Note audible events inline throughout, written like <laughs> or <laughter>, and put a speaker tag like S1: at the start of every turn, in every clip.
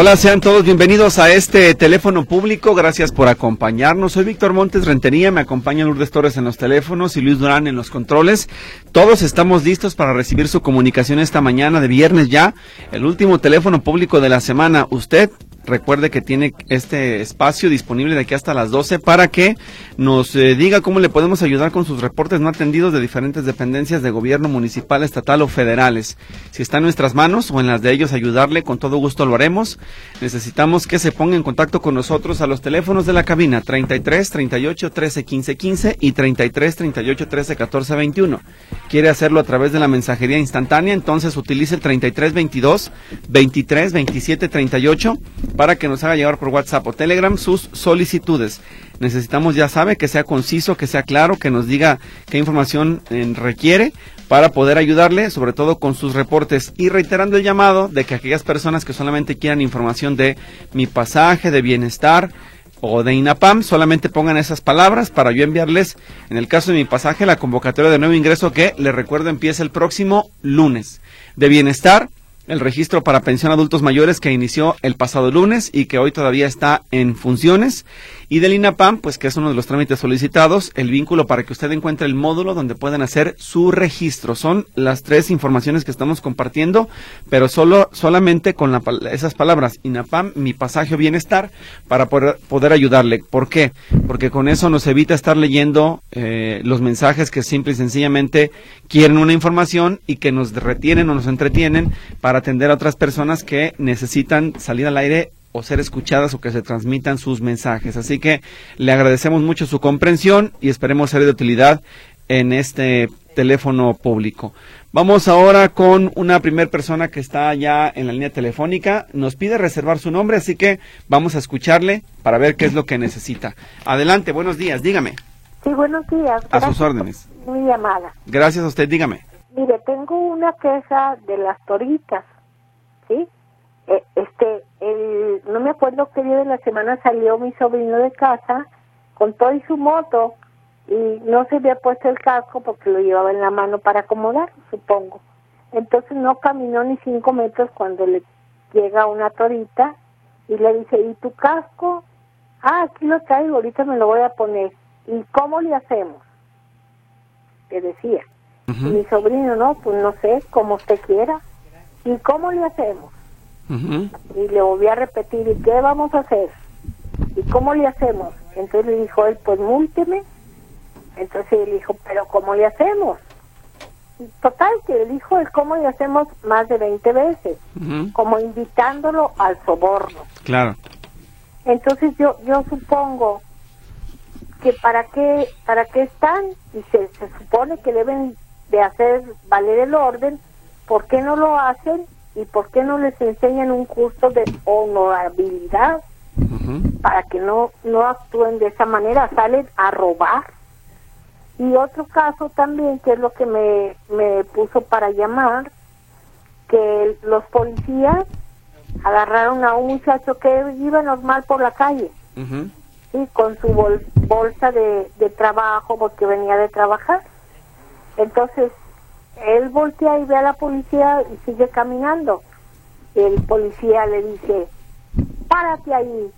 S1: Hola, sean todos bienvenidos a este teléfono público. Gracias por acompañarnos. Soy Víctor Montes Rentería, me acompaña Lourdes Torres en los teléfonos y Luis Durán en los controles. Todos estamos listos para recibir su comunicación esta mañana de viernes ya, el último teléfono público de la semana. Usted recuerde que tiene este espacio disponible de aquí hasta las 12 para que nos eh, diga cómo le podemos ayudar con sus reportes no atendidos de diferentes dependencias de gobierno municipal, estatal o federales. Si está en nuestras manos o en las de ellos ayudarle, con todo gusto lo haremos. Necesitamos que se ponga en contacto con nosotros a los teléfonos de la cabina 33 38 13 15 15 y 33 38 13 14 21. Quiere hacerlo a través de la mensajería instantánea, entonces utilice el 33 22 23 27 38 para que nos haga llegar por WhatsApp o Telegram sus solicitudes. Necesitamos, ya sabe, que sea conciso, que sea claro, que nos diga qué información eh, requiere para poder ayudarle, sobre todo con sus reportes. Y reiterando el llamado de que aquellas personas que solamente quieran información de mi pasaje, de bienestar, o de INAPAM, solamente pongan esas palabras para yo enviarles, en el caso de mi pasaje, la convocatoria de nuevo ingreso que, les recuerdo, empieza el próximo lunes. De bienestar, el registro para pensión adultos mayores que inició el pasado lunes y que hoy todavía está en funciones. Y del INAPAM, pues que es uno de los trámites solicitados, el vínculo para que usted encuentre el módulo donde pueden hacer su registro. Son las tres informaciones que estamos compartiendo, pero solo, solamente con esas palabras, INAPAM, mi pasaje o bienestar, para poder, poder ayudarle. ¿Por qué? Porque con eso nos evita estar leyendo eh, los mensajes que simple y sencillamente quieren una información y que nos retienen o nos entretienen para atender a otras personas que necesitan salir al aire o ser escuchadas o que se transmitan sus mensajes. Así que le agradecemos mucho su comprensión y esperemos ser de utilidad en este teléfono público. Vamos ahora con una primer persona que está ya en la línea telefónica. Nos pide reservar su nombre, así que vamos a escucharle para ver qué es lo que necesita. Adelante, buenos días, dígame.
S2: Sí, buenos días.
S1: A sus órdenes.
S2: Muy llamada.
S1: Gracias a usted, dígame.
S2: Mire, tengo una queja de las toritas, ¿sí? Eh, este, el, no me acuerdo qué día de la semana salió mi sobrino de casa con todo y su moto y no se había puesto el casco porque lo llevaba en la mano para acomodar, supongo. Entonces no caminó ni cinco metros cuando le llega una torita y le dice, ¿y tu casco? Ah, aquí lo traigo, ahorita me lo voy a poner. ¿Y cómo le hacemos? Que decía. Mi sobrino, no, pues no sé, como usted quiera. ¿Y cómo le hacemos? Y le volví a repetir, ¿y qué vamos a hacer? ¿Y cómo le hacemos? Entonces le dijo él, pues múlteme. Entonces él dijo, ¿pero cómo le hacemos? total, que le dijo el cómo le hacemos más de 20 veces, como invitándolo al soborno.
S1: Claro.
S2: Entonces yo yo supongo que para qué para qué están y se, se supone que deben de hacer valer el orden, ¿por qué no lo hacen ¿Y por qué no les enseñan un curso de honorabilidad para que no, no actúen de esa manera? Salen a robar. Y otro caso también, que es lo que me, me puso para llamar, que los policías agarraron a un muchacho que iba normal por la calle, con su bolsa de, de trabajo, porque venía de trabajar. Entonces, él voltea y ve a la policía y sigue caminando. El policía le dice, párate ahí,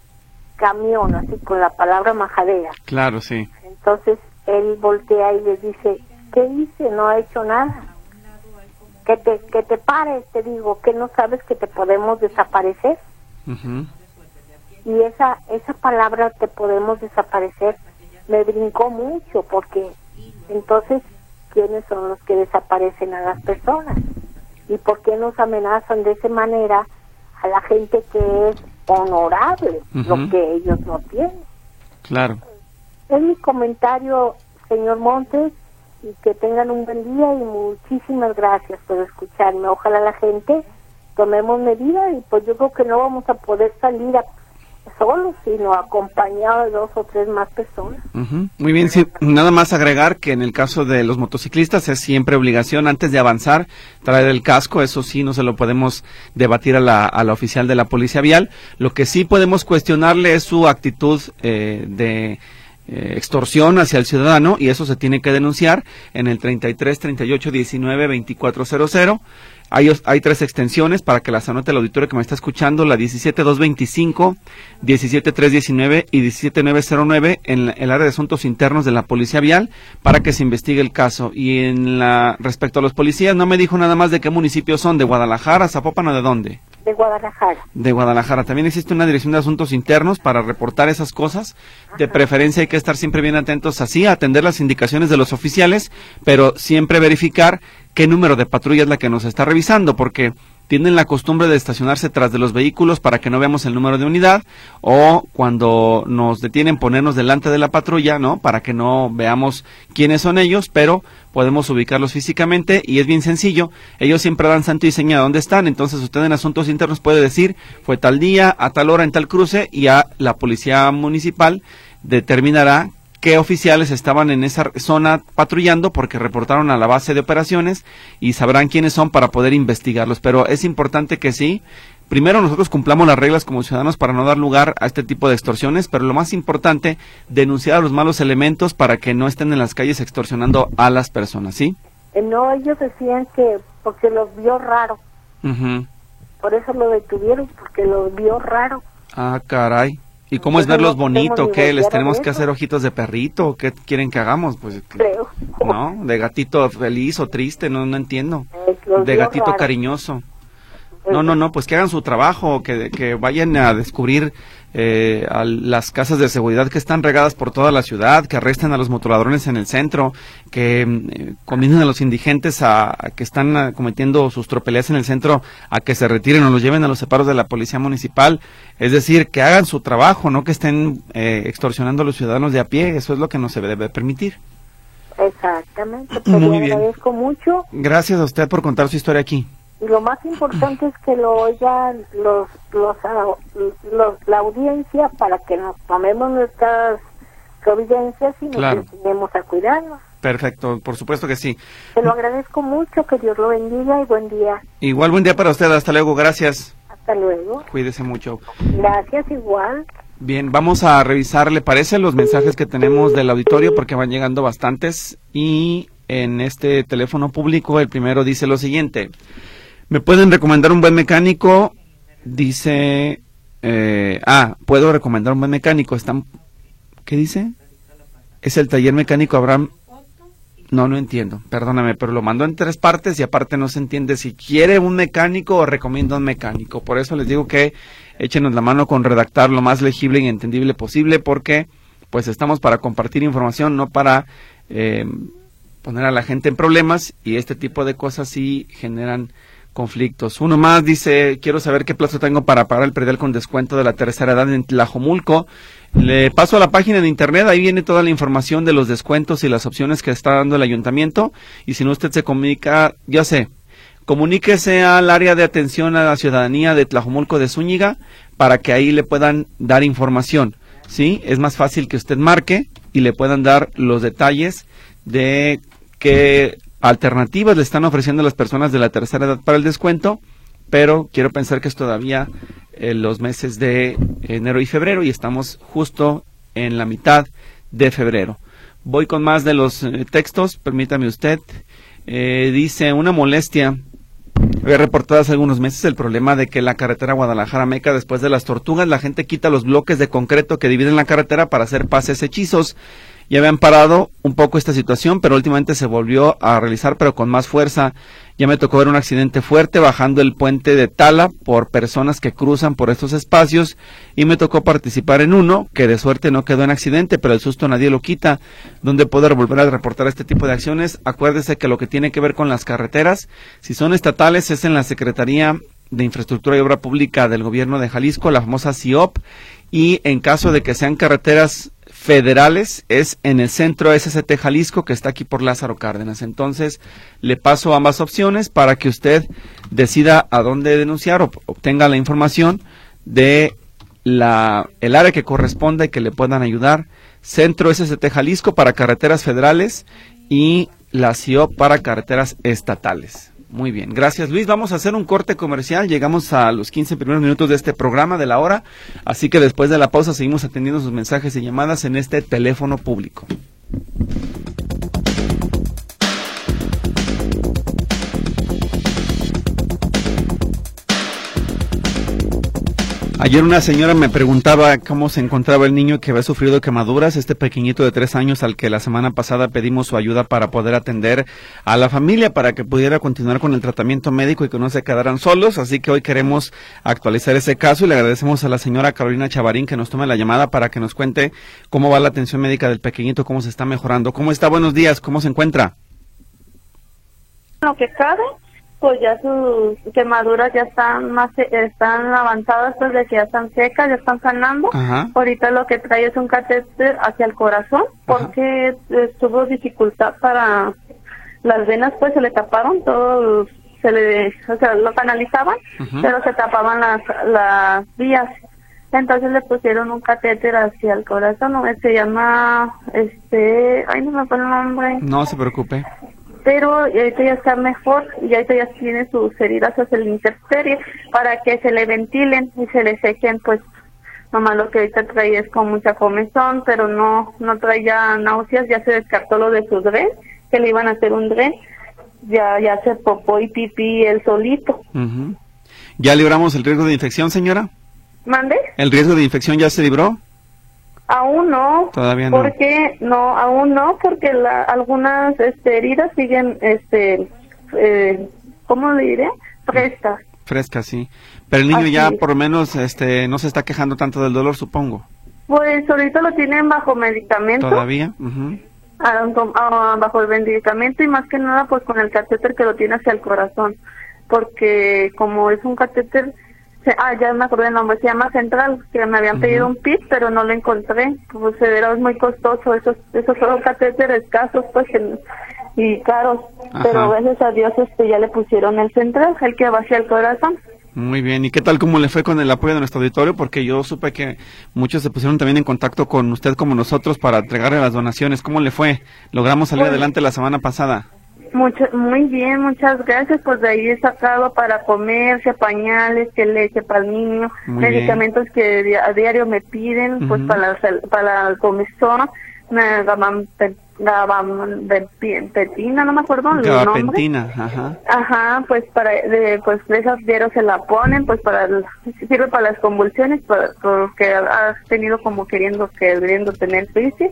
S2: camión, así con la palabra majadera.
S1: Claro, sí.
S2: Entonces él voltea y le dice, ¿qué hice? No ha hecho nada. Que te, que te pares, te digo, que no sabes que te podemos desaparecer. Y esa, esa palabra te podemos desaparecer me brincó mucho porque entonces quiénes son los que desaparecen a las personas y por qué nos amenazan de esa manera a la gente que es honorable, lo que ellos no tienen.
S1: Claro.
S2: Es mi comentario, señor Montes, y que tengan un buen día y muchísimas gracias por escucharme. Ojalá la gente tomemos medidas y pues yo creo que no vamos a poder salir a solo, sino acompañado de dos o tres más personas.
S1: Muy bien, sí, nada más agregar que en el caso de los motociclistas es siempre obligación antes de avanzar traer el casco, eso sí no se lo podemos debatir a la, a la oficial de la policía vial. Lo que sí podemos cuestionarle es su actitud eh, de eh, extorsión hacia el ciudadano y eso se tiene que denunciar en el 33 38 19 2400 hay, hay tres extensiones para que las anote el auditorio que me está escuchando, la 17225, 17319 y 17909 en el área de asuntos internos de la Policía Vial para que se investigue el caso. Y en la respecto a los policías, no me dijo nada más de qué municipios son, de Guadalajara, Zapopan o de dónde.
S2: De Guadalajara.
S1: De Guadalajara. También existe una dirección de asuntos internos para reportar esas cosas. De preferencia hay que estar siempre bien atentos así, a atender las indicaciones de los oficiales, pero siempre verificar qué número de patrulla es la que nos está revisando, porque tienen la costumbre de estacionarse tras de los vehículos para que no veamos el número de unidad o cuando nos detienen ponernos delante de la patrulla, ¿no? Para que no veamos quiénes son ellos, pero podemos ubicarlos físicamente y es bien sencillo. Ellos siempre dan santo y seña dónde están, entonces usted en asuntos internos puede decir fue tal día, a tal hora, en tal cruce y a la policía municipal determinará qué oficiales estaban en esa zona patrullando porque reportaron a la base de operaciones y sabrán quiénes son para poder investigarlos. Pero es importante que sí, primero nosotros cumplamos las reglas como ciudadanos para no dar lugar a este tipo de extorsiones, pero lo más importante, denunciar a los malos elementos para que no estén en las calles extorsionando a las personas, ¿sí?
S2: Eh, no, ellos decían que porque los vio raro. Por eso lo detuvieron, porque los vio raro.
S1: Ah, caray. ¿Y cómo es verlos bonito? ¿Qué? ¿Les tenemos que hacer ojitos de perrito? ¿Qué quieren que hagamos? Pues,
S2: Creo.
S1: ¿No? ¿De gatito feliz o triste? No, no entiendo. De gatito cariñoso. No, no, no, pues que hagan su trabajo, que, que vayan a descubrir eh, a las casas de seguridad que están regadas por toda la ciudad, que arresten a los motoradrones en el centro, que eh, a los indigentes a, que están ah, cometiendo sus tropelías en el centro a que se retiren o los lleven a los separos de la policía municipal. Es decir, que hagan su trabajo, no que estén eh, extorsionando a los ciudadanos de a pie. Eso es lo que no se debe permitir.
S2: Exactamente. Pues Muy bien. agradezco mucho.
S1: Gracias a usted por contar su historia aquí.
S2: Y lo más importante es que lo oigan los, los, ah, los, la audiencia para que nos tomemos nuestras providencias y nos enseñemos a cuidarnos.
S1: Perfecto, por supuesto que sí.
S2: Te lo agradezco mucho, que Dios lo bendiga y buen día.
S1: Igual buen día para usted, hasta luego, gracias.
S2: Hasta luego.
S1: Cuídese mucho.
S2: Gracias, igual.
S1: Bien, vamos a revisar, ¿le parece los mensajes que tenemos del auditorio? Porque van llegando bastantes y en este teléfono público el primero dice lo siguiente. ¿Me pueden recomendar un buen mecánico? Dice, eh, ah, puedo recomendar un buen mecánico. Están, ¿Qué dice? Es el taller mecánico Abraham. No, no entiendo, perdóname, pero lo mandó en tres partes y aparte no se entiende si quiere un mecánico o recomienda un mecánico. Por eso les digo que échenos la mano con redactar lo más legible y entendible posible porque pues estamos para compartir información, no para eh, poner a la gente en problemas y este tipo de cosas sí generan conflictos. Uno más dice, quiero saber qué plazo tengo para pagar el predial con descuento de la tercera edad en Tlajomulco. Le paso a la página de internet, ahí viene toda la información de los descuentos y las opciones que está dando el ayuntamiento. Y si no usted se comunica, ya sé, comuníquese al área de atención a la ciudadanía de Tlajomulco de Zúñiga para que ahí le puedan dar información. ¿Sí? Es más fácil que usted marque y le puedan dar los detalles de qué alternativas le están ofreciendo a las personas de la tercera edad para el descuento, pero quiero pensar que es todavía en los meses de enero y febrero y estamos justo en la mitad de febrero. Voy con más de los eh, textos, permítame usted. Eh, dice una molestia. Había reportado hace algunos meses el problema de que la carretera Guadalajara-Meca, después de las tortugas, la gente quita los bloques de concreto que dividen la carretera para hacer pases hechizos ya habían parado un poco esta situación, pero últimamente se volvió a realizar, pero con más fuerza. Ya me tocó ver un accidente fuerte bajando el puente de Tala por personas que cruzan por estos espacios y me tocó participar en uno que de suerte no quedó en accidente, pero el susto nadie lo quita. Donde poder volver a reportar este tipo de acciones? Acuérdese que lo que tiene que ver con las carreteras, si son estatales, es en la Secretaría de Infraestructura y Obra Pública del Gobierno de Jalisco, la famosa CIOP, y en caso de que sean carreteras federales es en el centro SST Jalisco que está aquí por Lázaro Cárdenas. Entonces le paso ambas opciones para que usted decida a dónde denunciar o obtenga la información de la, el área que corresponda y que le puedan ayudar. Centro SST Jalisco para carreteras federales y la CIO para carreteras estatales. Muy bien, gracias Luis. Vamos a hacer un corte comercial. Llegamos a los 15 primeros minutos de este programa de la hora. Así que después de la pausa seguimos atendiendo sus mensajes y llamadas en este teléfono público. Ayer una señora me preguntaba cómo se encontraba el niño que había sufrido quemaduras, este pequeñito de tres años al que la semana pasada pedimos su ayuda para poder atender a la familia, para que pudiera continuar con el tratamiento médico y que no se quedaran solos. Así que hoy queremos actualizar ese caso y le agradecemos a la señora Carolina Chavarín que nos tome la llamada para que nos cuente cómo va la atención médica del pequeñito, cómo se está mejorando. ¿Cómo está? Buenos días, ¿cómo se encuentra?
S3: Lo que cabe pues ya sus quemaduras ya están más están avanzadas pues de que ya están secas ya están sanando. Ahorita lo que trae es un catéter hacia el corazón porque tuvo dificultad para las venas pues se le taparon todo se le o sea lo canalizaban pero se tapaban las las vías. Entonces le pusieron un catéter hacia el corazón se llama este ay no me acuerdo el nombre.
S1: No se preocupe
S3: pero ahorita ya está mejor y ahorita ya tiene sus heridas hacia el interferie para que se le ventilen y se le sequen pues nomás lo que ahorita trae es con mucha comezón pero no no trae ya náuseas ya se descartó lo de su dren que le iban a hacer un dren ya ya se popó y pipí él solito.
S1: Ya libramos el riesgo de infección señora
S3: mande
S1: el riesgo de infección ya se libró
S3: Aún no.
S1: Todavía no.
S3: Porque no, aún no, porque la, algunas este, heridas siguen, este, eh, ¿cómo le diré? Frescas.
S1: Frescas, sí. Pero el niño ya por lo menos, este, no se está quejando tanto del dolor, supongo.
S3: Pues ahorita lo tienen bajo medicamento.
S1: Todavía.
S3: Ah, ah, bajo el medicamento y más que nada pues con el catéter que lo tiene hacia el corazón. Porque como es un catéter Ah, ya me acordé el nombre, se llama Central, que me habían pedido un PIT, pero no lo encontré. Pues era muy costoso, esos, esos son catéteres escasos, pues, y caros. Pero gracias a Dios este ya le pusieron el Central, el que va hacia el corazón.
S1: Muy bien, ¿y qué tal cómo le fue con el apoyo de nuestro auditorio? Porque yo supe que muchos se pusieron también en contacto con usted como nosotros para entregarle las donaciones. ¿Cómo le fue? Logramos salir pues adelante la semana pasada.
S3: Mucho, muy bien, muchas gracias. Pues de ahí he sacado para comerse, pañales, que leche para el niño, medicamentos que a diario me piden, pues para, para el comezón, gabapentina, no me acuerdo el
S1: nombre. ajá.
S3: Ajá, pues para, de, pues esos diarios se la ponen, pues para, sirve para las convulsiones, porque has tenido como queriendo, queriendo tener crisis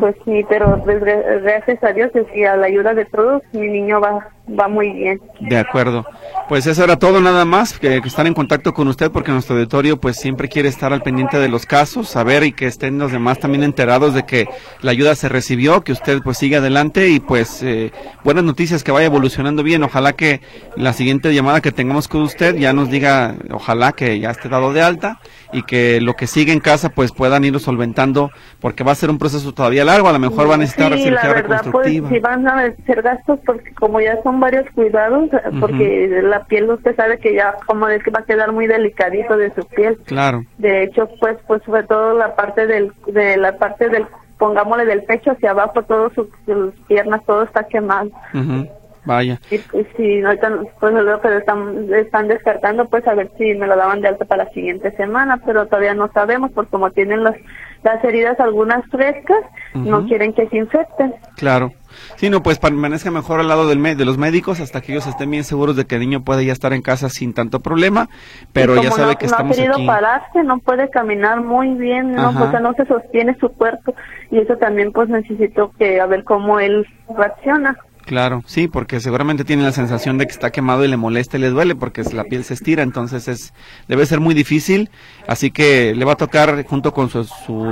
S3: pues sí, pero gracias a Dios y a la ayuda de todos, mi niño va, va muy bien.
S1: De acuerdo. Pues eso era todo nada más, que, estar en contacto con usted porque nuestro auditorio pues siempre quiere estar al pendiente de los casos, saber y que estén los demás también enterados de que la ayuda se recibió, que usted pues siga adelante y pues eh, buenas noticias que vaya evolucionando bien. Ojalá que la siguiente llamada que tengamos con usted ya nos diga, ojalá que ya esté dado de alta y que lo que sigue en casa pues puedan ir solventando porque va a ser un proceso todavía largo, a lo mejor van a necesitar
S3: sí, la verdad, Pues, si van a ser gastos porque como ya son varios cuidados, porque la piel usted sabe que ya como es que va a quedar muy delicadito de su piel.
S1: Claro.
S3: De hecho, pues pues sobre todo la parte del de la parte del pongámosle del pecho hacia abajo, todas sus, piernas, todo está quemado.
S1: Vaya.
S3: Y, ahorita pues lo que están, están descartando, pues a ver si me lo daban de alta para la siguiente semana, pero todavía no sabemos, porque como tienen las, las heridas algunas frescas, no quieren que se infecten.
S1: Claro. Sí, no, pues permanezca mejor al lado del de los médicos hasta que ellos estén bien seguros de que el niño puede ya estar en casa sin tanto problema, pero ya sabe que estamos
S3: aquí. No ha querido pararse, no puede caminar muy bien, no, o sea, no se sostiene su cuerpo y eso también pues necesito que a ver cómo él reacciona.
S1: Claro, sí, porque seguramente tiene la sensación de que está quemado y le molesta y le duele porque la piel se estira, entonces es debe ser muy difícil, así que le va a tocar junto con su,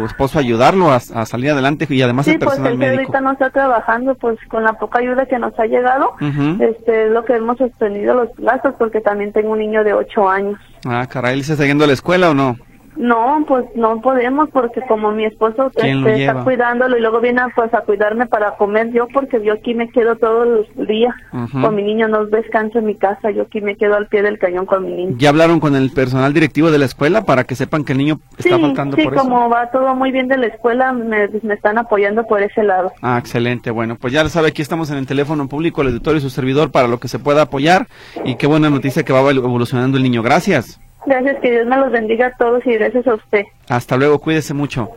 S1: esposo ayudarlo a, salir adelante y además
S3: sí,
S1: el personal
S3: pues ahorita no está trabajando, pues con la poca ayuda que nos ha llegado, este es lo que hemos sostenido los gastos porque también tengo un niño de 8 años.
S1: Ah, caray, ¿él está yendo a la escuela o no?
S3: No, pues no podemos porque como mi esposo este, está cuidándolo y luego viene pues a cuidarme para comer yo porque yo aquí me quedo todos los días con mi niño, no descanso en mi casa, yo aquí me quedo al pie del cañón con mi niño.
S1: ¿Ya hablaron con el personal directivo de la escuela para que sepan que el niño está faltando
S3: sí, como va todo muy bien de la escuela, me, me, están apoyando por ese lado.
S1: Ah, excelente, bueno, pues ya lo sabe, aquí estamos en el teléfono público, el editor y su servidor para lo que se pueda apoyar y qué buena noticia que va evolucionando el niño, gracias.
S3: Gracias, que Dios me los bendiga a todos y gracias a usted.
S1: Hasta luego, cuídese mucho.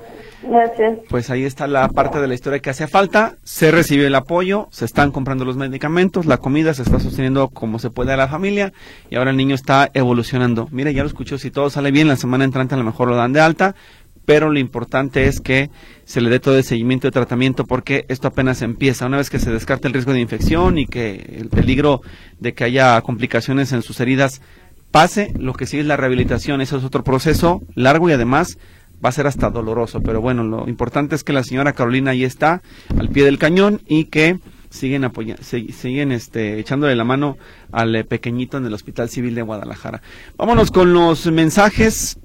S3: Gracias.
S1: Pues ahí está la parte de la historia que hacía falta. Se recibió el apoyo, se están comprando los medicamentos, la comida se está sosteniendo como se puede a la familia y ahora el niño está evolucionando. Mire, ya lo escuchó, si todo sale bien, la semana entrante a lo mejor lo dan de alta, pero lo importante es que se le dé todo el seguimiento de tratamiento porque esto apenas empieza. Una vez que se descarte el riesgo de infección y que el peligro de que haya complicaciones en sus heridas pase, lo que sí es la rehabilitación, eso es otro proceso largo y además va a ser hasta doloroso, pero bueno, lo importante es que la señora Carolina ahí está al pie del cañón y que siguen apoyando, siguen este, echándole la mano al eh, pequeñito en el Hospital Civil de Guadalajara. Vámonos con los mensajes.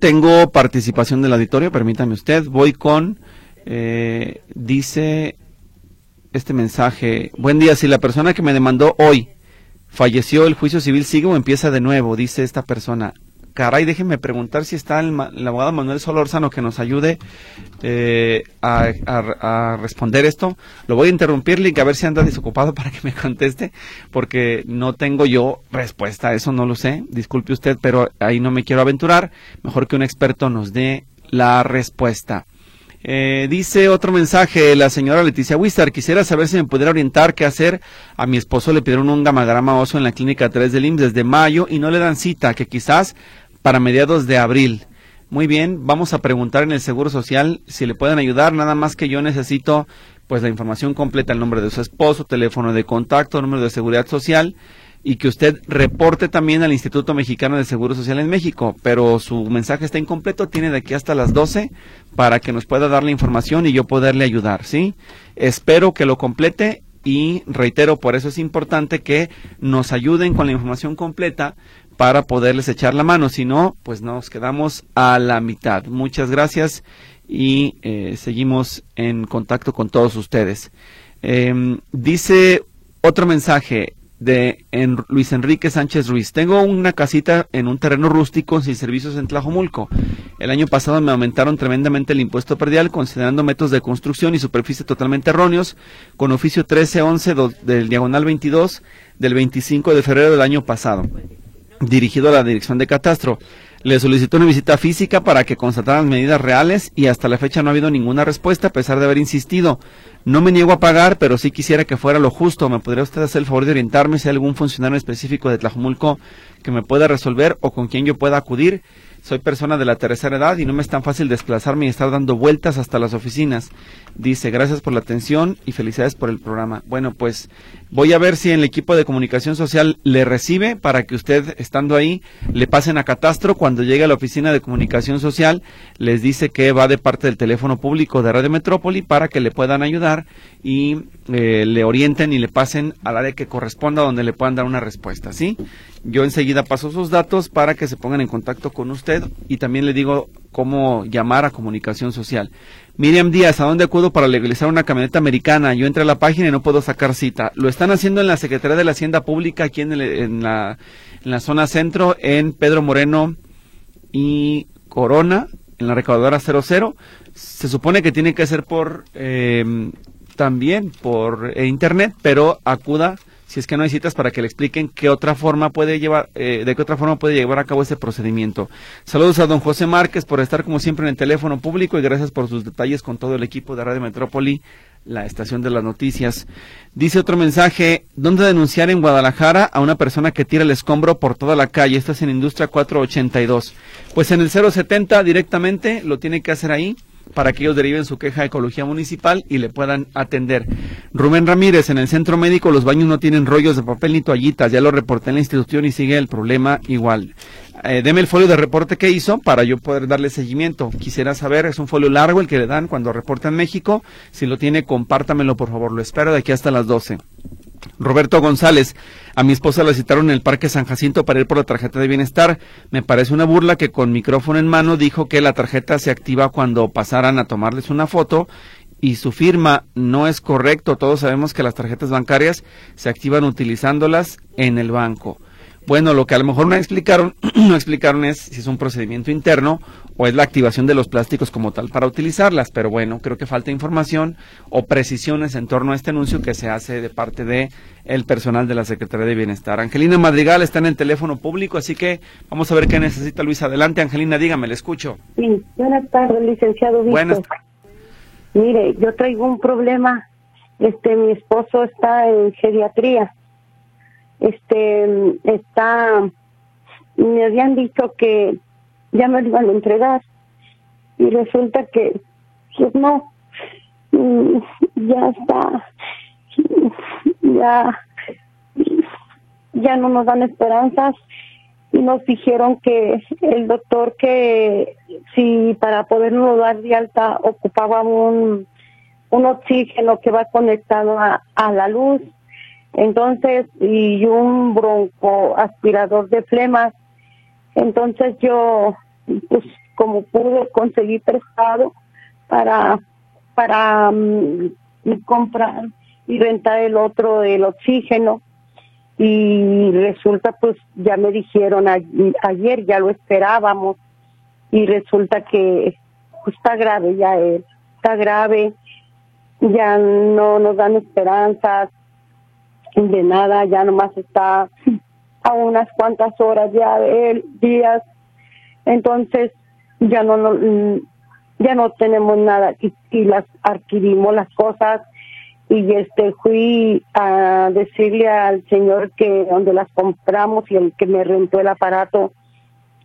S1: Tengo participación del auditorio, permítame usted. Voy con, eh, dice este mensaje. Buen día, si la persona que me demandó hoy falleció, el juicio civil sigue o empieza de nuevo, dice esta persona. Caray, déjenme preguntar si está el, abogado Manuel Solórzano que nos ayude eh, a, responder esto. Lo voy a interrumpir, Link, a ver si anda desocupado para que me conteste, porque no tengo yo respuesta a eso, no lo sé. Disculpe usted, pero ahí no me quiero aventurar. Mejor que un experto nos dé la respuesta. Eh, dice otro mensaje, la señora Leticia Wistar, quisiera saber si me pudiera orientar qué hacer. A mi esposo le pidieron un gamagrama oso en la clínica 3 del IMSS desde mayo y no le dan cita, que quizás para mediados de abril. Muy bien, vamos a preguntar en el Seguro Social si le pueden ayudar, nada más que yo necesito pues la información completa, el nombre de su esposo, teléfono de contacto, número de seguridad social y que usted reporte también al Instituto Mexicano de Seguro Social en México, pero su mensaje está incompleto, tiene de aquí hasta las 12 para que nos pueda dar la información y yo poderle ayudar, ¿sí? Espero que lo complete y reitero, por eso es importante que nos ayuden con la información completa para poderles echar la mano, si no, pues nos quedamos a la mitad. Muchas gracias y eh, seguimos en contacto con todos ustedes. Em, dice otro mensaje, de Luis Enrique Sánchez Ruiz. Tengo una casita en un terreno rústico sin servicios en Tlajomulco. El año pasado me aumentaron tremendamente el impuesto predial considerando métodos de construcción y superficie totalmente erróneos con oficio 1311 del diagonal 22 del 25 de febrero del año pasado, dirigido a la Dirección de Catastro. Le solicitó una visita física para que constataran medidas reales y hasta la fecha no ha habido ninguna respuesta a pesar de haber insistido. No me niego a pagar, pero sí quisiera que fuera lo justo. ¿Me podría usted hacer el favor de orientarme si hay algún funcionario específico de Tlajumulco que me pueda resolver o con quien yo pueda acudir? Soy persona de la tercera edad y no me es tan fácil desplazarme y estar dando vueltas hasta las oficinas. Dice, gracias por la atención y felicidades por el programa. Bueno, pues voy a ver si el equipo de comunicación social le recibe para que usted, estando ahí, le pasen a Catastro. Cuando llegue a la oficina de comunicación social, les dice que va de parte del teléfono público de Radio Metrópoli para que le puedan ayudar y eh, le orienten y le pasen al área que corresponda donde le puedan dar una respuesta, ¿sí? Yo enseguida paso sus datos para que se pongan en contacto con usted y también le digo cómo llamar a comunicación social. Miriam Díaz, ¿a dónde acudo para legalizar una camioneta americana? Yo entré a la página y no puedo sacar cita. Lo están haciendo en la Secretaría de la Hacienda Pública, aquí en, la, en la zona centro, en Pedro Moreno y Corona, en la recaudadora 00. Se supone que tiene que ser por eh, también por eh, internet, pero acuda si es que no hay citas para que le expliquen qué otra forma puede llevar, eh, de qué otra forma puede llevar a cabo este procedimiento. Saludos a don José Márquez por estar como siempre en el teléfono público y gracias por sus detalles con todo el equipo de Radio Metrópoli, la estación de las noticias. Dice otro mensaje, ¿dónde denunciar en Guadalajara a una persona que tira el escombro por toda la calle? Esto es en Industria 482. Pues en el 070 directamente lo tiene que hacer ahí para que ellos deriven su queja a Ecología Municipal y le puedan atender. Rubén Ramírez, en el centro médico los baños no tienen rollos de papel ni toallitas, ya lo reporté en la institución y sigue el problema igual. Eh, deme el folio de reporte que hizo para yo poder darle seguimiento. Quisiera saber, es un folio largo el que le dan cuando reporta en México. Si lo tiene, compártamelo por favor. Lo espero de aquí hasta las 12. Roberto González, a mi esposa la citaron en el Parque San Jacinto para ir por la tarjeta de bienestar. Me parece una burla que con micrófono en mano dijo que la tarjeta se activa cuando pasaran a tomarles una foto y su firma no es correcto. Todos sabemos que las tarjetas bancarias se activan utilizándolas en el banco. Bueno, lo que a lo mejor no explicaron, <clears throat> no explicaron es si es un procedimiento interno o es la activación de los plásticos como tal para utilizarlas, pero bueno, creo que falta información o precisiones en torno a este anuncio que se hace de parte de el personal de la Secretaría de Bienestar. Angelina Madrigal está en el teléfono público, así que vamos a ver qué necesita Luis. Adelante, Angelina, dígame, le escucho.
S4: Sí, buenas tardes, licenciado Víctor. Buenas. Mire, yo traigo un problema. Este, mi esposo está en geriatría este está me habían dicho que ya me lo iban a entregar. Y resulta que pues no mm, ya está ya ya no nos dan esperanzas. Y nos dijeron que el doctor que si para podernos dar de alta ocupaba un un oxígeno que va conectado a, a la luz. Entonces, y un bronco aspirador de flemas. Entonces yo, pues como pude conseguir prestado para, para mm, comprar y rentar el otro, el oxígeno. Y resulta, pues ya me dijeron ayer, ya lo esperábamos, y resulta que pues, está grave ya él, está grave, ya no nos dan esperanzas, de nada, ya nomás está a unas cuantas horas ya días, entonces ya no, no ya no tenemos nada y, y, las adquirimos las cosas. Y este fui a decirle al señor que donde las compramos y el que me rentó el aparato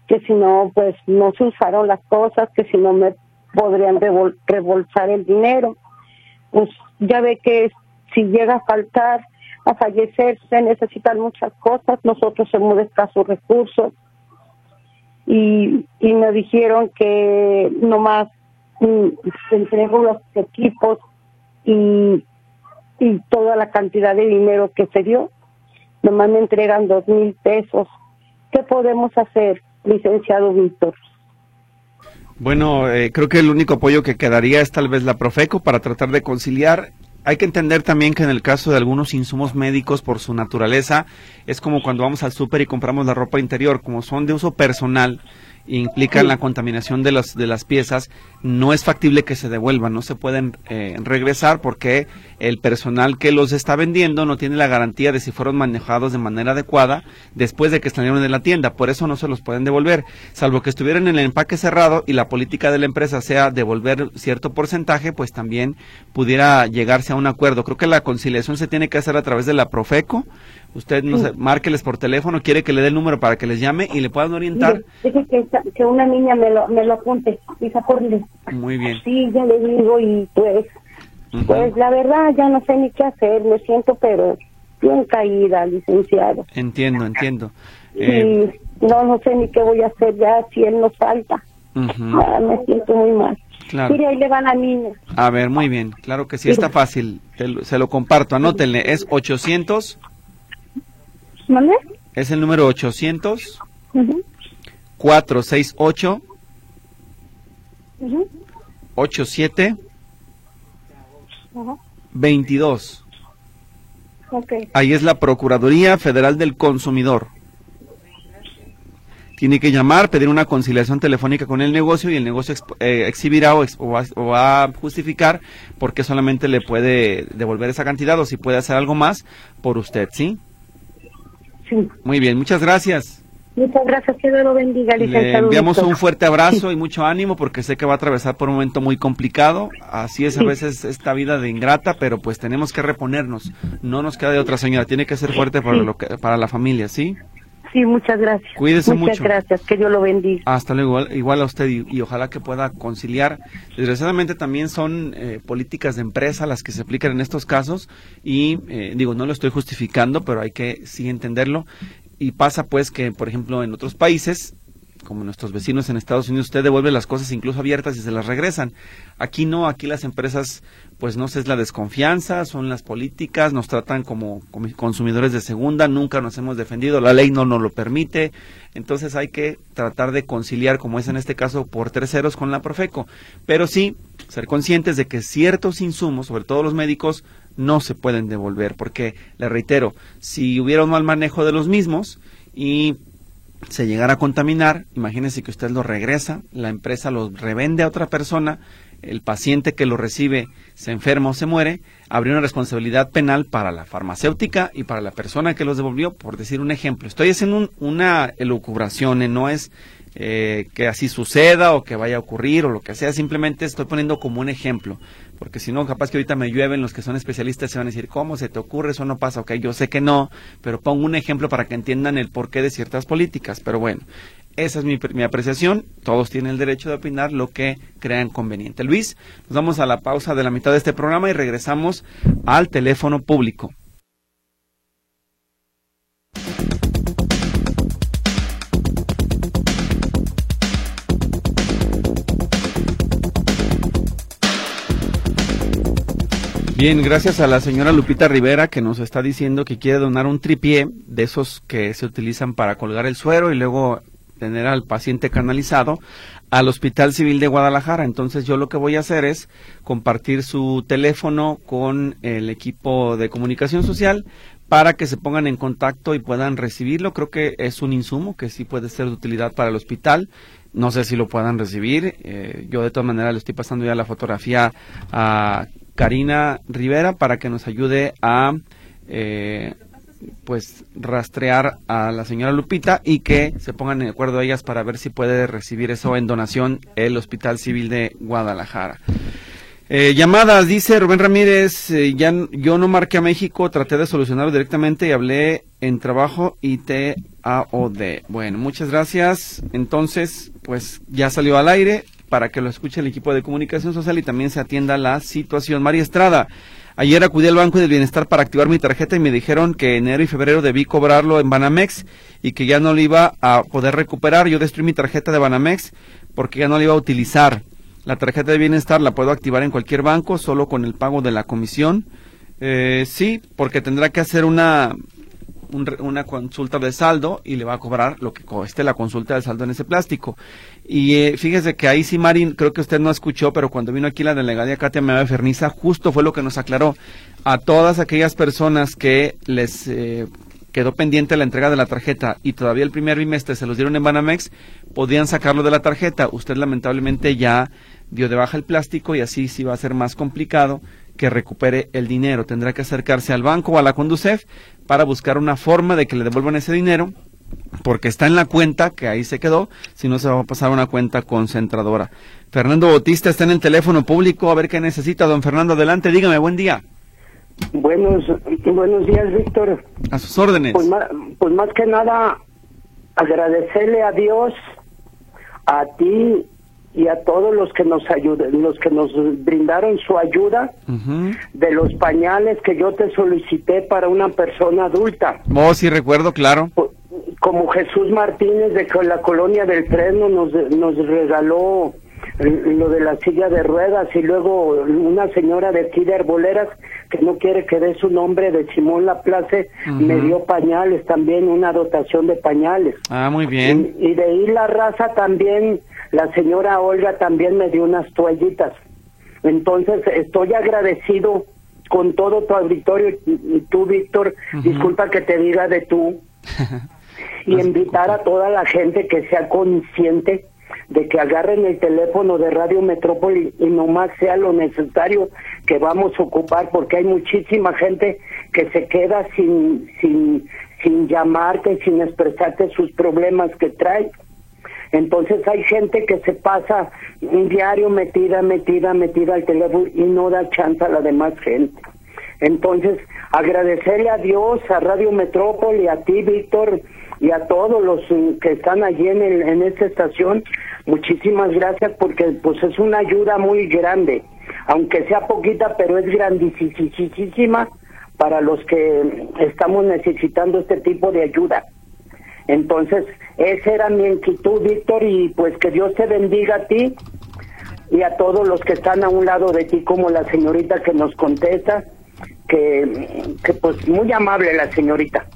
S4: que si no pues no se usaron las cosas que si no me podrían rebolsar el dinero. Pues ya ve que si llega a faltar a fallecer se necesitan muchas cosas, nosotros somos de escasos recursos y, y me dijeron que nomás mm, entrego los equipos y, y toda la cantidad de dinero que se dio, nomás me entregan dos mil pesos. ¿Qué podemos hacer, licenciado Víctor?
S1: Bueno, eh, creo que el único apoyo que quedaría es tal vez la Profeco para tratar de conciliar hay que entender también que en el caso de algunos insumos médicos, por su naturaleza, es como cuando vamos al súper y compramos la ropa interior, como son de uso personal, implican la contaminación de las, de las piezas, no es factible que se devuelvan, no se pueden eh, regresar porque el personal que los está vendiendo no tiene la garantía de si fueron manejados de manera adecuada después de que salieron de la tienda, por eso no se los pueden devolver, salvo que estuvieran en el empaque cerrado y la política de la empresa sea devolver cierto porcentaje, pues también pudiera llegarse a un acuerdo. Creo que la conciliación se tiene que hacer a través de la Profeco, Usted no sé, márqueles por teléfono, quiere que le dé el número para que les llame y le puedan orientar.
S4: Dice que, que, una niña me lo, me lo apunte,
S1: Muy bien.
S4: Sí, ya le digo y pues, pues la verdad ya no sé ni qué hacer, me siento pero bien caída, licenciado.
S1: Entiendo, entiendo.
S4: Y eh, no, no sé ni qué voy a hacer ya si él nos falta. me siento muy mal. Claro. Mire, ahí le van a niña.
S1: A ver, muy bien. Claro que sí, está fácil. se lo comparto. Anótenle. Es 800 es el número 800 468 87 22. Ahí es la Procuraduría Federal del Consumidor. Tiene que llamar, pedir una conciliación telefónica con el negocio y el negocio eh, exhibirá o, o, va, a justificar por qué solamente le puede devolver esa cantidad o si puede hacer algo más por usted, ¿sí? Muy bien, muchas gracias.
S4: Muchas gracias, que Dios lo bendiga,
S1: Le enviamos un fuerte abrazo y mucho ánimo porque sé que va a atravesar por un momento muy complicado. Así es a veces esta vida de ingrata, pero pues tenemos que reponernos. No nos queda de otra señora, tiene que ser fuerte para, lo que, para la familia, ¿sí?
S4: Sí, muchas gracias.
S1: Cuídese
S4: mucho. Muchas gracias, que Dios lo bendiga.
S1: Hasta luego, igual, a usted y, ojalá que pueda conciliar. Desgraciadamente también son eh, políticas de empresa las que se aplican en estos casos y eh, digo, no lo estoy justificando, pero hay que sí entenderlo. Y pasa pues que, por ejemplo, en otros países como nuestros vecinos en Estados Unidos, usted devuelve las cosas incluso abiertas y se las regresan. Aquí no, aquí las empresas, pues no sé, es la desconfianza, son las políticas, nos tratan como consumidores de segunda, nunca nos hemos defendido, la ley no nos lo permite, entonces hay que tratar de conciliar, como es en este caso, por terceros con la Profeco, pero sí ser conscientes de que ciertos insumos, sobre todo los médicos, no se pueden devolver, porque, le reitero, si hubiera un mal manejo de los mismos y se llegara a contaminar, imagínese que usted lo regresa, la empresa lo revende a otra persona, el paciente que lo recibe se enferma o se muere, habría una responsabilidad penal para la farmacéutica y para la persona que los devolvió, por decir un ejemplo. Estoy haciendo una elucubración, no es eh, que así suceda o que vaya a ocurrir o lo que sea, simplemente estoy poniendo como un ejemplo, porque si no, capaz que ahorita me llueven los que son especialistas se van a decir, ¿cómo se te ocurre? Eso no pasa, ok, yo sé que no, pero pongo un ejemplo para que entiendan el porqué de ciertas políticas, pero bueno, esa es mi, mi apreciación, todos tienen el derecho de opinar lo que crean conveniente. Luis, nos vamos a la pausa de la mitad de este programa y regresamos al teléfono público. Bien, gracias a la señora Lupita Rivera que nos está diciendo que quiere donar un tripié de esos que se utilizan para colgar el suero y luego tener al paciente canalizado al Hospital Civil de Guadalajara. Entonces yo lo que voy a hacer es compartir su teléfono con el equipo de comunicación social para que se pongan en contacto y puedan recibirlo. Creo que es un insumo que sí puede ser de utilidad para el hospital. No sé si lo puedan recibir. Eh, yo de todas maneras le estoy pasando ya la fotografía a Karina Rivera para que nos ayude a eh, pues rastrear a la señora Lupita y que se pongan de acuerdo ellas para ver si puede recibir eso en donación el Hospital Civil de Guadalajara. Eh, llamadas, dice Rubén Ramírez, eh, ya, yo no marqué a México, traté de solucionarlo directamente y hablé en trabajo y TAOD. Bueno, muchas gracias. Entonces, pues ya salió al aire para que lo escuche el equipo de comunicación social y también se atienda la situación. María Estrada, ayer acudí al Banco del Bienestar para activar mi tarjeta y me dijeron que enero y febrero debí cobrarlo en Banamex y que ya no lo iba a poder recuperar. Yo destruí mi tarjeta de Banamex porque ya no la iba a utilizar. La tarjeta de bienestar la puedo activar en cualquier banco solo con el pago de la comisión. Eh, sí, porque tendrá que hacer una una consulta de saldo y le va a cobrar lo que cueste la consulta de saldo en ese plástico. Y eh, fíjese que ahí sí, Marín, creo que usted no escuchó, pero cuando vino aquí la delegada Katia Mea Ferniza, justo fue lo que nos aclaró a todas aquellas personas que les eh, quedó pendiente la entrega de la tarjeta y todavía el primer bimestre se los dieron en Banamex, podían sacarlo de la tarjeta. Usted lamentablemente ya dio de baja el plástico y así sí va a ser más complicado que recupere el dinero. Tendrá que acercarse al banco o a la Conducef para buscar una forma de que le devuelvan ese dinero porque está en la cuenta que ahí se quedó, si no se va a pasar a una cuenta concentradora. Fernando Bautista está en el teléfono público, a ver qué necesita. Don Fernando, adelante, dígame, buen día.
S5: Buenos, buenos días, Víctor.
S1: A sus órdenes.
S5: Pues más, pues más que nada, agradecerle a Dios, a ti y a todos los que nos ayuden, los que nos brindaron su ayuda de los pañales que yo te solicité para una persona adulta.
S1: Oh, sí recuerdo, claro.
S5: Como Jesús Martínez de la colonia del Fresno nos, nos regaló lo de la silla de ruedas y luego una señora de aquí de Arboleras que no quiere que dé su nombre de Simón Laplace me dio pañales también, una dotación de pañales.
S1: Ah, muy bien.
S5: Y, de ahí la raza también la señora Olga también me dio unas toallitas. Entonces estoy agradecido con todo tu auditorio y tú, Víctor, disculpa que te diga de tú, <laughs> y invitar a toda la gente que sea consciente de que agarren el teléfono de Radio Metrópoli y nomás sea lo necesario que vamos a ocupar porque hay muchísima gente que se queda sin sin sin llamarte, sin expresarte sus problemas que trae. Entonces hay gente que se pasa un diario metida, metida, metida al teléfono y no da chance a la demás gente. Entonces, agradecerle a Dios, a Radio Metrópoli, a ti, Víctor, y a todos los que están allí en, en esta estación, muchísimas gracias porque pues es una ayuda muy grande, aunque sea poquita, pero es grandísima para los que estamos necesitando este tipo de ayuda. Entonces, esa era mi inquietud, Víctor, y pues que Dios te bendiga a ti y a todos los que están a un lado de ti, como la señorita que nos contesta, que, que pues muy amable la señorita.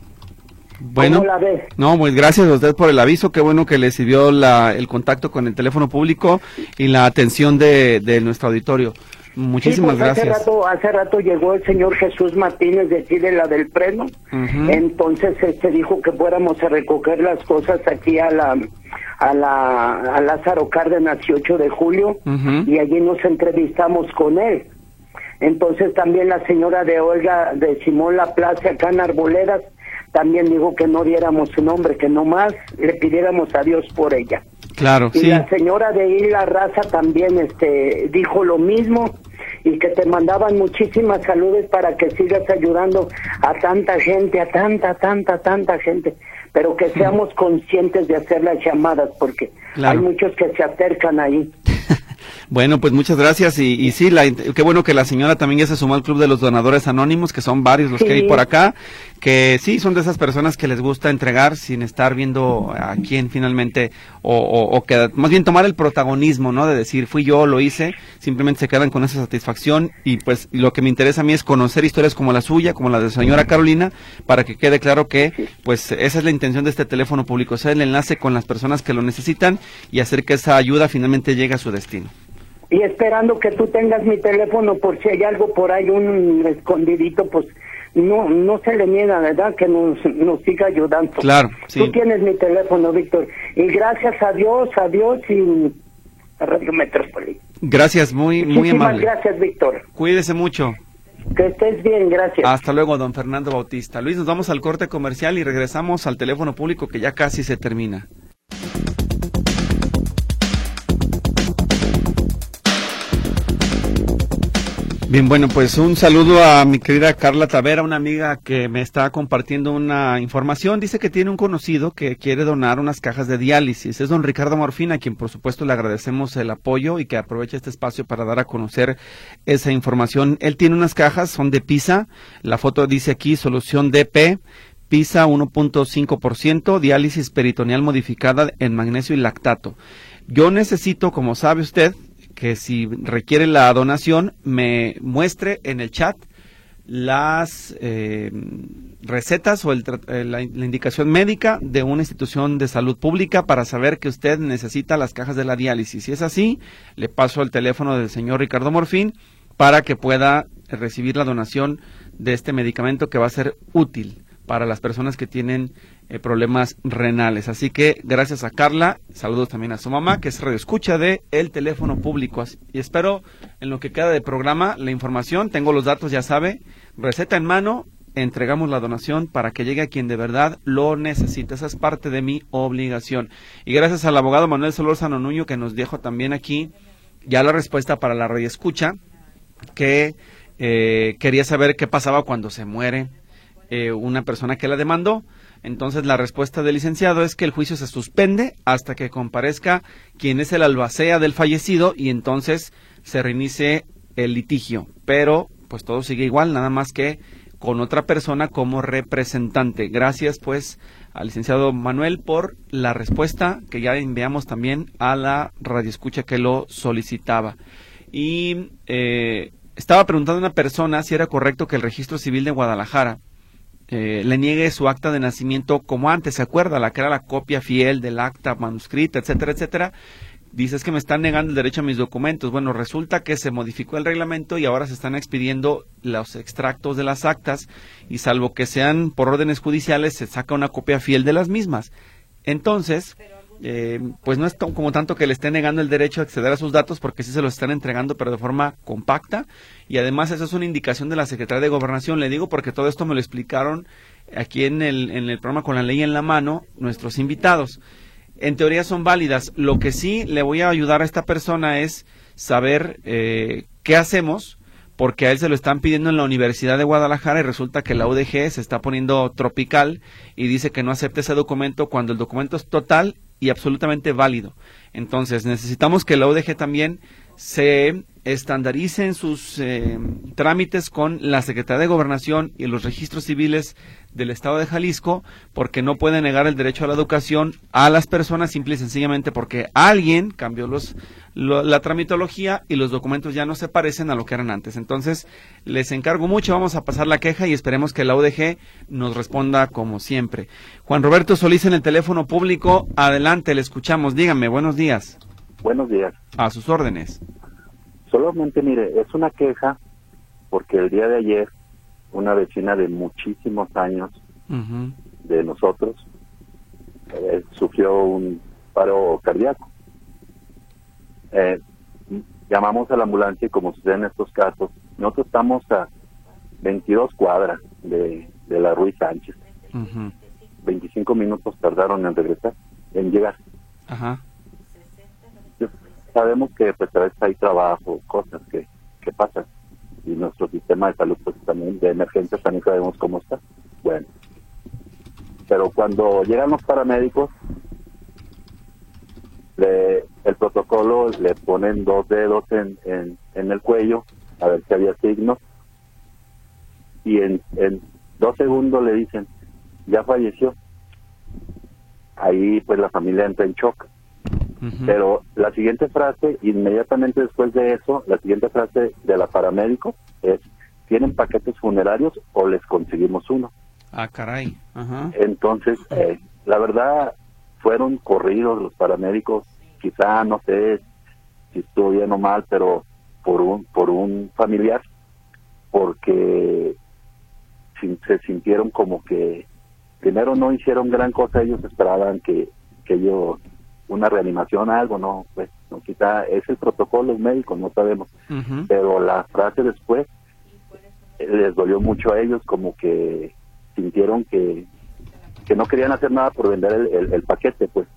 S1: Bueno, ¿Cómo la ves? no, pues gracias a usted por el aviso, qué bueno que le sirvió la, el contacto con el teléfono público y la atención de, de nuestro auditorio. Muchísimas pues, gracias.
S5: Hace rato, hace rato llegó el señor Jesús Martínez de Chile, la del Preno, entonces este dijo que fuéramos a recoger las cosas aquí a la a la a Lázaro Cárdenas 8 de julio y allí nos entrevistamos con él. Entonces también la señora de Olga de Simón La Plaza acá en Arboledas también dijo que no diéramos su nombre, que nomás le pidiéramos a Dios por ella.
S1: Claro,
S5: y la señora de Isla Raza también este dijo lo mismo y que te mandaban muchísimas saludos para que sigas ayudando a tanta gente, a tanta, tanta, tanta gente, pero que seamos conscientes de hacer las llamadas porque hay muchos que se acercan ahí. <laughs>
S1: Bueno, pues muchas gracias. Y, y sí, la, qué bueno que la señora también ya se sumó al club de los donadores anónimos, que son varios los que hay por acá, que sí, son de esas personas que les gusta entregar sin estar viendo a quién finalmente, o, o, que más bien tomar el protagonismo, ¿no? De decir, fui yo, lo hice, simplemente se quedan con esa satisfacción. Y pues lo que me interesa a mí es conocer historias como la suya, como la de la señora Carolina, para que quede claro que pues esa es la intención de este teléfono público, ser el enlace con las personas que lo necesitan y hacer que esa ayuda finalmente llegue a su destino
S5: y esperando que tú tengas mi teléfono por si hay algo por ahí, un escondidito, pues no no se le niega, ¿verdad? Que nos, nos siga ayudando.
S1: Claro, sí.
S5: Tú tienes mi teléfono, Víctor. Y gracias a Dios, a Dios y a Radio Metrópoli.
S1: Gracias, muy, muy amable.
S5: gracias, Víctor.
S1: Cuídese mucho.
S5: Que estés bien, gracias.
S1: Hasta luego, don Fernando Bautista. Luis, nos vamos al corte comercial y regresamos al teléfono público que ya casi se termina. Bien, bueno, pues un saludo a mi querida Carla Tavera, una amiga que me está compartiendo una información. Dice que tiene un conocido que quiere donar unas cajas de diálisis. Es don Ricardo Morfina, a quien por supuesto le agradecemos el apoyo y que aproveche este espacio para dar a conocer esa información. Él tiene unas cajas, son de PISA. La foto dice aquí solución DP. PISA 1.5%, diálisis peritoneal modificada en magnesio y lactato. Yo necesito, como sabe usted, que si requiere la donación me muestre en el chat las eh, recetas o eh, la, indicación médica de una institución de salud pública para saber que usted necesita las cajas de la diálisis. Si es así, le paso el teléfono del señor Ricardo Morfín para que pueda recibir la donación de este medicamento que va a ser útil para las personas que tienen eh, problemas renales. Así que gracias a Carla, saludos también a su mamá, que es escucha de El Teléfono Público. Y espero en lo que queda de programa la información, tengo los datos, ya sabe, receta en mano, entregamos la donación para que llegue a quien de verdad lo necesita. Esa es parte de mi obligación. Y gracias al abogado Manuel Solórzano Nuño que nos dejó también aquí ya la respuesta para la radio escucha, que eh, quería saber qué pasaba cuando se muere eh, una persona que la demandó. Entonces la respuesta del licenciado es que el juicio se suspende hasta que comparezca quien es el albacea del fallecido y entonces se reinicie el litigio. Pero pues todo sigue igual, nada más que con otra persona como representante. Gracias pues al licenciado Manuel por la respuesta que ya enviamos también a la radioescucha que lo solicitaba. Y eh, estaba preguntando a una persona si era correcto que el registro civil de Guadalajara eh, le niegue su acta de nacimiento como antes, ¿se acuerda? La que era la copia fiel del acta manuscrita, etcétera, etcétera. Dices que me están negando el derecho a mis documentos. Bueno, resulta que se modificó el reglamento y ahora se están expidiendo los extractos de las actas y salvo que sean por órdenes judiciales, se saca una copia fiel de las mismas. Entonces, eh, pues no es como tanto que le esté negando el derecho a acceder a sus datos porque sí se los están entregando pero de forma compacta. Y además eso es una indicación de la Secretaría de Gobernación, le digo porque todo esto me lo explicaron aquí en el, en el programa con la ley en la mano nuestros invitados. En teoría son válidas, lo que sí le voy a ayudar a esta persona es saber eh, qué hacemos porque a él se lo están pidiendo en la Universidad de Guadalajara y resulta que la UDG se está poniendo tropical y dice que no acepte ese documento cuando el documento es total y absolutamente válido. Entonces, necesitamos que la UDG también se estandaricen sus eh, trámites con la Secretaría de Gobernación y los registros civiles del Estado de Jalisco, porque no puede negar el derecho a la educación a las personas simple y sencillamente porque alguien cambió los, la tramitología y los documentos ya no se parecen a lo que eran antes. Entonces, les encargo mucho, vamos a pasar la queja y esperemos que la UDG nos responda como siempre. Juan Roberto Solís en el teléfono público, adelante, le escuchamos, dígame, buenos días.
S6: Buenos días.
S1: A sus órdenes.
S6: Solamente, mire, es una queja porque el día de ayer una vecina de muchísimos años de nosotros eh, sufrió un paro cardíaco. Eh, llamamos a la ambulancia y como sucede en estos casos, nosotros estamos a 22 cuadras de, la Ruiz Sánchez. 25 minutos tardaron en regresar, en llegar. Ajá sabemos que pues a veces hay trabajo, cosas que, que pasan y nuestro sistema de salud pues también de emergencias también sabemos cómo está. Bueno, pero cuando llegan los paramédicos, el protocolo le ponen dos dedos en, en, el cuello a ver si había signos y en, en dos segundos le dicen, ya falleció. Ahí pues la familia entra en shock pero la siguiente frase, inmediatamente después de eso, la siguiente frase de la paramédico es, ¿tienen paquetes funerarios o les conseguimos uno?
S1: Ah, caray.
S6: Entonces, eh, la verdad, fueron corridos los paramédicos, quizá, no sé si estuvo bien o mal, pero por un, por un familiar, porque se sintieron como que primero no hicieron gran cosa, ellos esperaban que, que ellos una reanimación, algo, no, pues, no, quizá es el protocolo médico, no sabemos. Pero la frase después les dolió mucho a ellos, como que sintieron que, que no querían hacer nada por vender el, el, paquete, pues.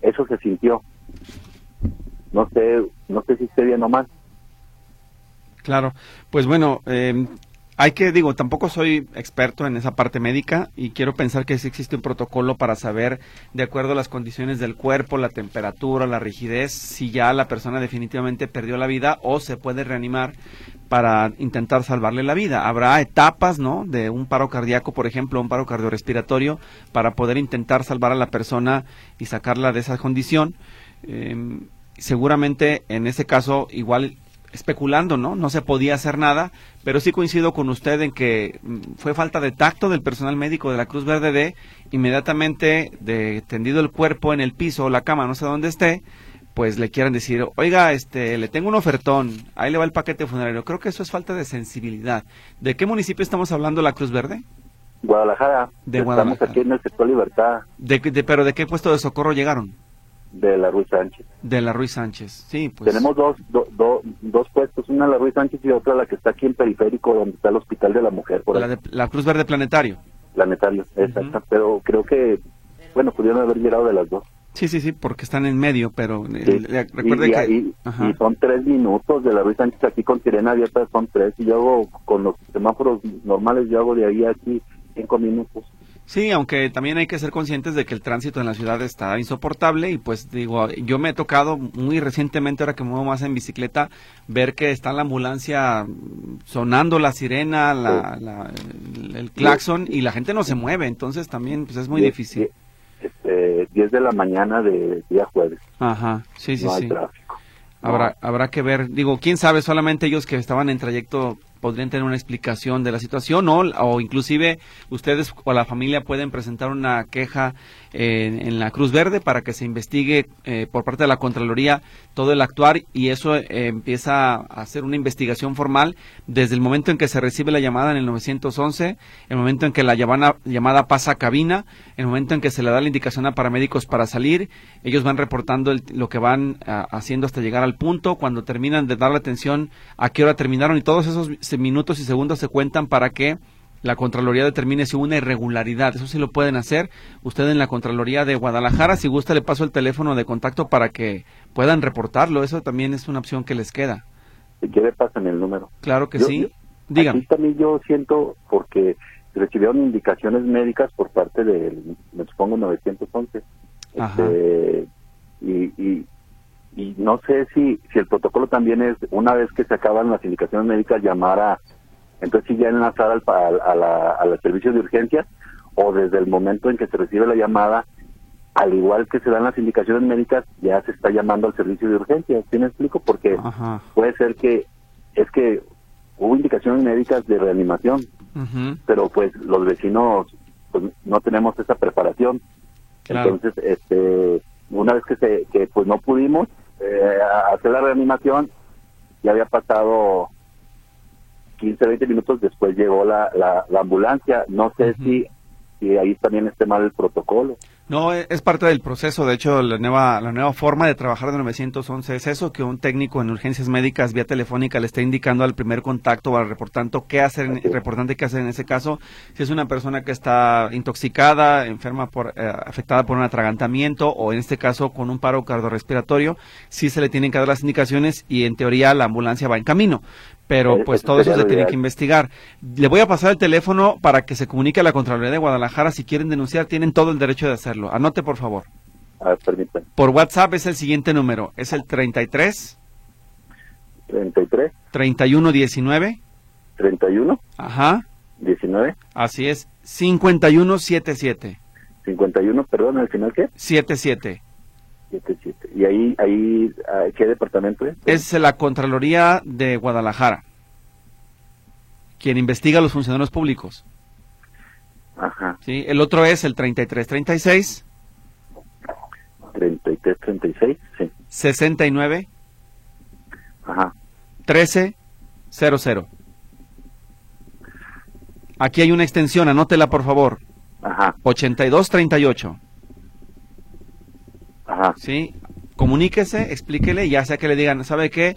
S6: Eso se sintió. No sé, no sé si esté bien o mal.
S1: Claro, pues bueno, eh, hay que, digo, tampoco soy experto en esa parte médica y quiero pensar que sí existe un protocolo para saber, de acuerdo a las condiciones del cuerpo, la temperatura, la rigidez, si ya la persona definitivamente perdió la vida o se puede reanimar para intentar salvarle la vida. Habrá etapas, ¿no? De un paro cardíaco, por ejemplo, un paro cardiorrespiratorio, para poder intentar salvar a la persona y sacarla de esa condición. Em, seguramente en ese caso igual especulando, ¿no? No se podía hacer nada, pero sí coincido con usted en que mm, fue falta de tacto del personal médico de la Cruz Verde de inmediatamente de tendido el cuerpo en el piso o la cama, no sé dónde esté, pues le quieran decir, oiga, este, le tengo un ofertón, ahí le va el paquete funerario. Creo que eso es falta de sensibilidad. ¿De qué municipio estamos hablando, la Cruz Verde?
S6: Guadalajara. De Estamos aquí en el sector Libertad.
S1: De, ¿Pero de qué puesto de socorro llegaron?
S6: De la Ruiz Sánchez.
S1: De la Ruiz Sánchez, sí, pues.
S6: Tenemos dos, dos puestos, una la Ruiz Sánchez y otra la que está aquí en Periférico, donde está el Hospital de la Mujer. Por
S1: la, de, la Cruz Verde Planetario.
S6: Planetario, exacto. Pero creo que, bueno, pudieron haber llegado de las dos.
S1: Sí, sí, sí, porque están en medio, pero eh, recuerde que...
S6: Y, son tres minutos de la Ruiz Sánchez aquí con sirena abierta, son tres, y yo hago, con los semáforos normales, yo hago de ahí a aquí cinco minutos.
S1: Sí, aunque también hay que ser conscientes de que el tránsito en la ciudad está insoportable y pues digo, yo me he tocado muy recientemente, ahora que me muevo más en bicicleta, ver que está la ambulancia sonando la sirena, la, el, claxon y la gente no se mueve, entonces también pues es muy difícil.
S6: Este, 10 de la mañana de día jueves.
S1: Ajá, sí, sí, sí. Habrá, habrá que ver, digo, quién sabe, solamente ellos que estaban en trayecto podrían tener una explicación de la situación o, o inclusive ustedes o la familia pueden presentar una queja en, la Cruz Verde para que se investigue eh, por parte de la Contraloría todo el actuar y eso eh, empieza a hacer una investigación formal desde el momento en que se recibe la llamada en el 911, el momento en que la llamada, pasa a cabina, el momento en que se le da la indicación a paramédicos para salir, ellos van reportando lo que van haciendo hasta llegar al punto, cuando terminan de dar la atención a qué hora terminaron y todos esos minutos y segundos se cuentan para que la Contraloría determine si hubo una irregularidad. Eso sí lo pueden hacer. Usted en la Contraloría de Guadalajara, si gusta, le paso el teléfono de contacto para que puedan reportarlo. Eso también es una opción que les queda.
S6: Si quiere, pasen el número.
S1: Claro que sí. Dígame.
S6: también yo siento, porque recibieron indicaciones médicas por parte del, me supongo, 911. Este, y, y y no sé si, si el protocolo también es, una vez que se acaban las indicaciones médicas, llamar a, entonces sí ya enlazar al, a, la, al servicio de urgencias o desde el momento en que se recibe la llamada, al igual que se dan las indicaciones médicas, ya se está llamando al servicio de urgencias. ¿Sí me explico? Porque puede ser que es que hubo indicaciones médicas de reanimación, pero pues los vecinos pues, no tenemos esa preparación. Entonces, este, una vez que se que pues no pudimos eh, hacer la reanimación, ya había pasado 15, 20 minutos después llegó la, la, ambulancia. No sé si, si ahí también esté mal el protocolo.
S1: No, e, es parte del proceso. De hecho, la nueva, la nueva forma de trabajar de 911 es eso, que un técnico en urgencias médicas vía telefónica le está indicando al primer contacto o al reportante qué hacer, en, reportante qué hacer en ese caso. Si es una persona que está intoxicada, enferma por, eh, afectada por un atragantamiento o en este caso con un paro cardiorrespiratorio, sí se le tienen que dar las indicaciones y en teoría la ambulancia va en camino pero pues todo eso se tiene que investigar. Le voy a pasar el teléfono para que se comunique a la Contraloría de Guadalajara. Si quieren denunciar, tienen todo el derecho de hacerlo. Anote, por favor.
S6: A ver, permítanme.
S1: Por WhatsApp es el siguiente número. Es el 33.
S6: 33.
S1: 31 19.
S6: 31.
S1: Ajá.
S6: 19.
S1: Así es. 51 77.
S6: 51, perdón, al final qué?
S1: 77.
S6: ¿Y ahí, ahí ah, qué departamento es?
S1: Es la Contraloría de Guadalajara, quien investiga a los funcionarios públicos.
S6: Ajá.
S1: Sí, el otro es el 3336.
S6: 3336, sí.
S1: 69.
S6: Ajá.
S1: 1300. Aquí hay una extensión, anótela por favor.
S6: Ajá.
S1: 8238.
S6: Ajá.
S1: Sí, comuníquese, explíquele, ya sea que le digan, ¿sabe qué?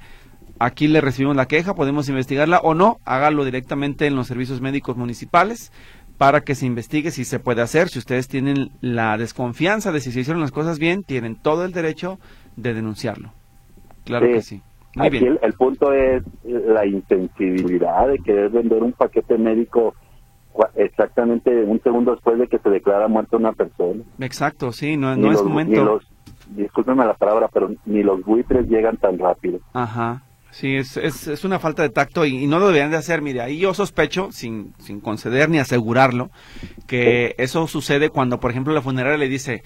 S1: Aquí le recibimos la queja, podemos investigarla o no, hágalo directamente en los servicios médicos municipales para que se investigue si se puede hacer. Si ustedes tienen la desconfianza de si se hicieron las cosas bien, tienen todo el derecho de denunciarlo. Claro que sí.
S6: Muy bien. El, punto es la insensibilidad de querer vender un paquete médico exactamente un segundo después de que se declara muerta una persona.
S1: Exacto, sí, no, no es momento
S6: discúlpeme la palabra, pero ni los buitres llegan tan rápido.
S1: Ajá. Sí, es, es, es una falta de tacto y, no lo deberían de hacer. Mire, ahí yo sospecho, sin, sin conceder ni asegurarlo, que eso sucede cuando, por ejemplo, la funeraria le dice,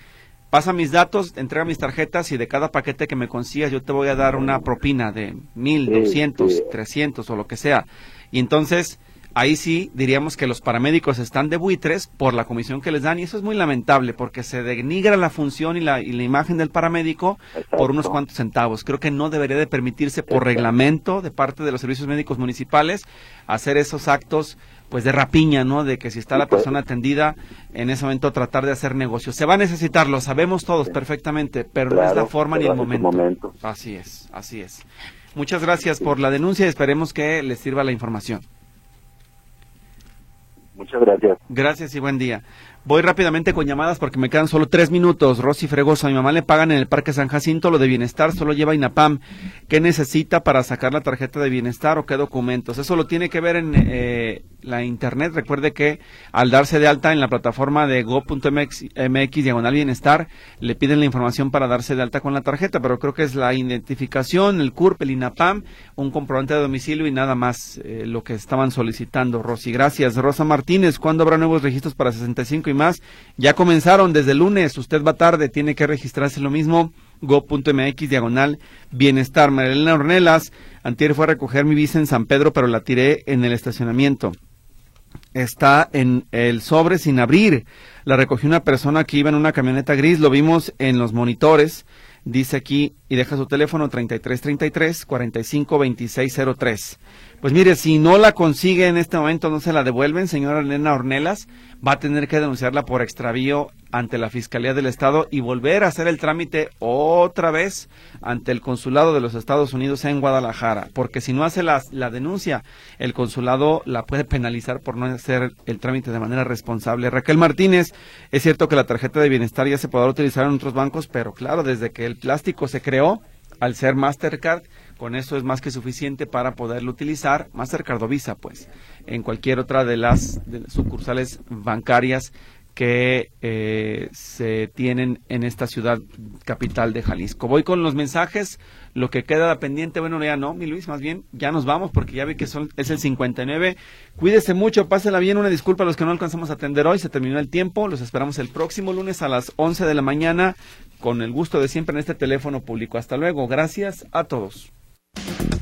S1: pasa mis datos, entrega mis tarjetas y de cada paquete que me consigas yo te voy a dar una propina de mil, doscientos, trescientos o lo que sea. Y entonces ahí sí diríamos que los paramédicos están de buitres por la comisión que les dan y eso es muy lamentable porque se denigra la función y la, y la imagen del paramédico por unos cuantos centavos. Creo que no debería de permitirse por reglamento de parte de los servicios médicos municipales hacer esos actos pues de rapiña, ¿no? De que si está la persona atendida, en ese momento tratar de hacer negocios. Se va a necesitar, lo sabemos todos perfectamente, pero no es la forma ni el momento.
S6: momento.
S1: Así es, así es. Muchas gracias por la denuncia y esperemos que les sirva la información.
S6: Muchas gracias.
S1: Gracias y buen día. Voy rápidamente con llamadas porque me quedan solo tres minutos. Rosy Fregoso, a mi mamá le pagan en el Parque San Jacinto lo de bienestar, solo lleva INAPAM. ¿Qué necesita para sacar la tarjeta de bienestar o qué documentos? Eso lo tiene que ver en eh, la internet. Recuerde que al darse de alta en la plataforma de go.mx diagonal bienestar, le piden la información para darse de alta con la tarjeta, pero creo que es la identificación, el CURP, el INAPAM, un comprobante de domicilio y nada más eh, lo que estaban solicitando. Rosy, gracias. Rosa Martínez, ¿cuándo habrá nuevos registros para 65 más. Ya comenzaron desde el lunes, usted va tarde, tiene que registrarse lo mismo, go.mx diagonal bienestar. Marilena Ornelas, antier fue a recoger mi visa en San Pedro, pero la tiré en el estacionamiento. Está en el sobre sin abrir. La recogió una persona que iba en una camioneta gris, lo vimos en los monitores. Dice aquí y deja su teléfono 3333 452603. Pues mire, si no la consigue en este momento, no se la devuelven, señora Elena Ornelas, va a tener que denunciarla por extravío ante la Fiscalía del Estado y volver a hacer el trámite otra vez ante el Consulado de los Estados Unidos en Guadalajara, porque si no hace la, la denuncia, el consulado la puede penalizar por no hacer el trámite de manera responsable. Raquel Martínez, es cierto que la tarjeta de bienestar ya se podrá utilizar en otros bancos, pero claro, desde que el plástico se creó, al ser Mastercard, con eso es más que suficiente para poderlo utilizar, Mastercard o Visa, pues, en cualquier otra de las, sucursales bancarias que eh, se tienen en esta ciudad capital de Jalisco. Voy con los mensajes, lo que queda pendiente, bueno, ya no, mi Luis, más bien, ya nos vamos porque ya vi que son, es el 59. Cuídese mucho, pásela bien, una disculpa a los que no alcanzamos a atender hoy, se terminó el tiempo, los esperamos el próximo lunes a las 11 de la mañana con el gusto de siempre en este teléfono público. Hasta luego, gracias a todos. Thank you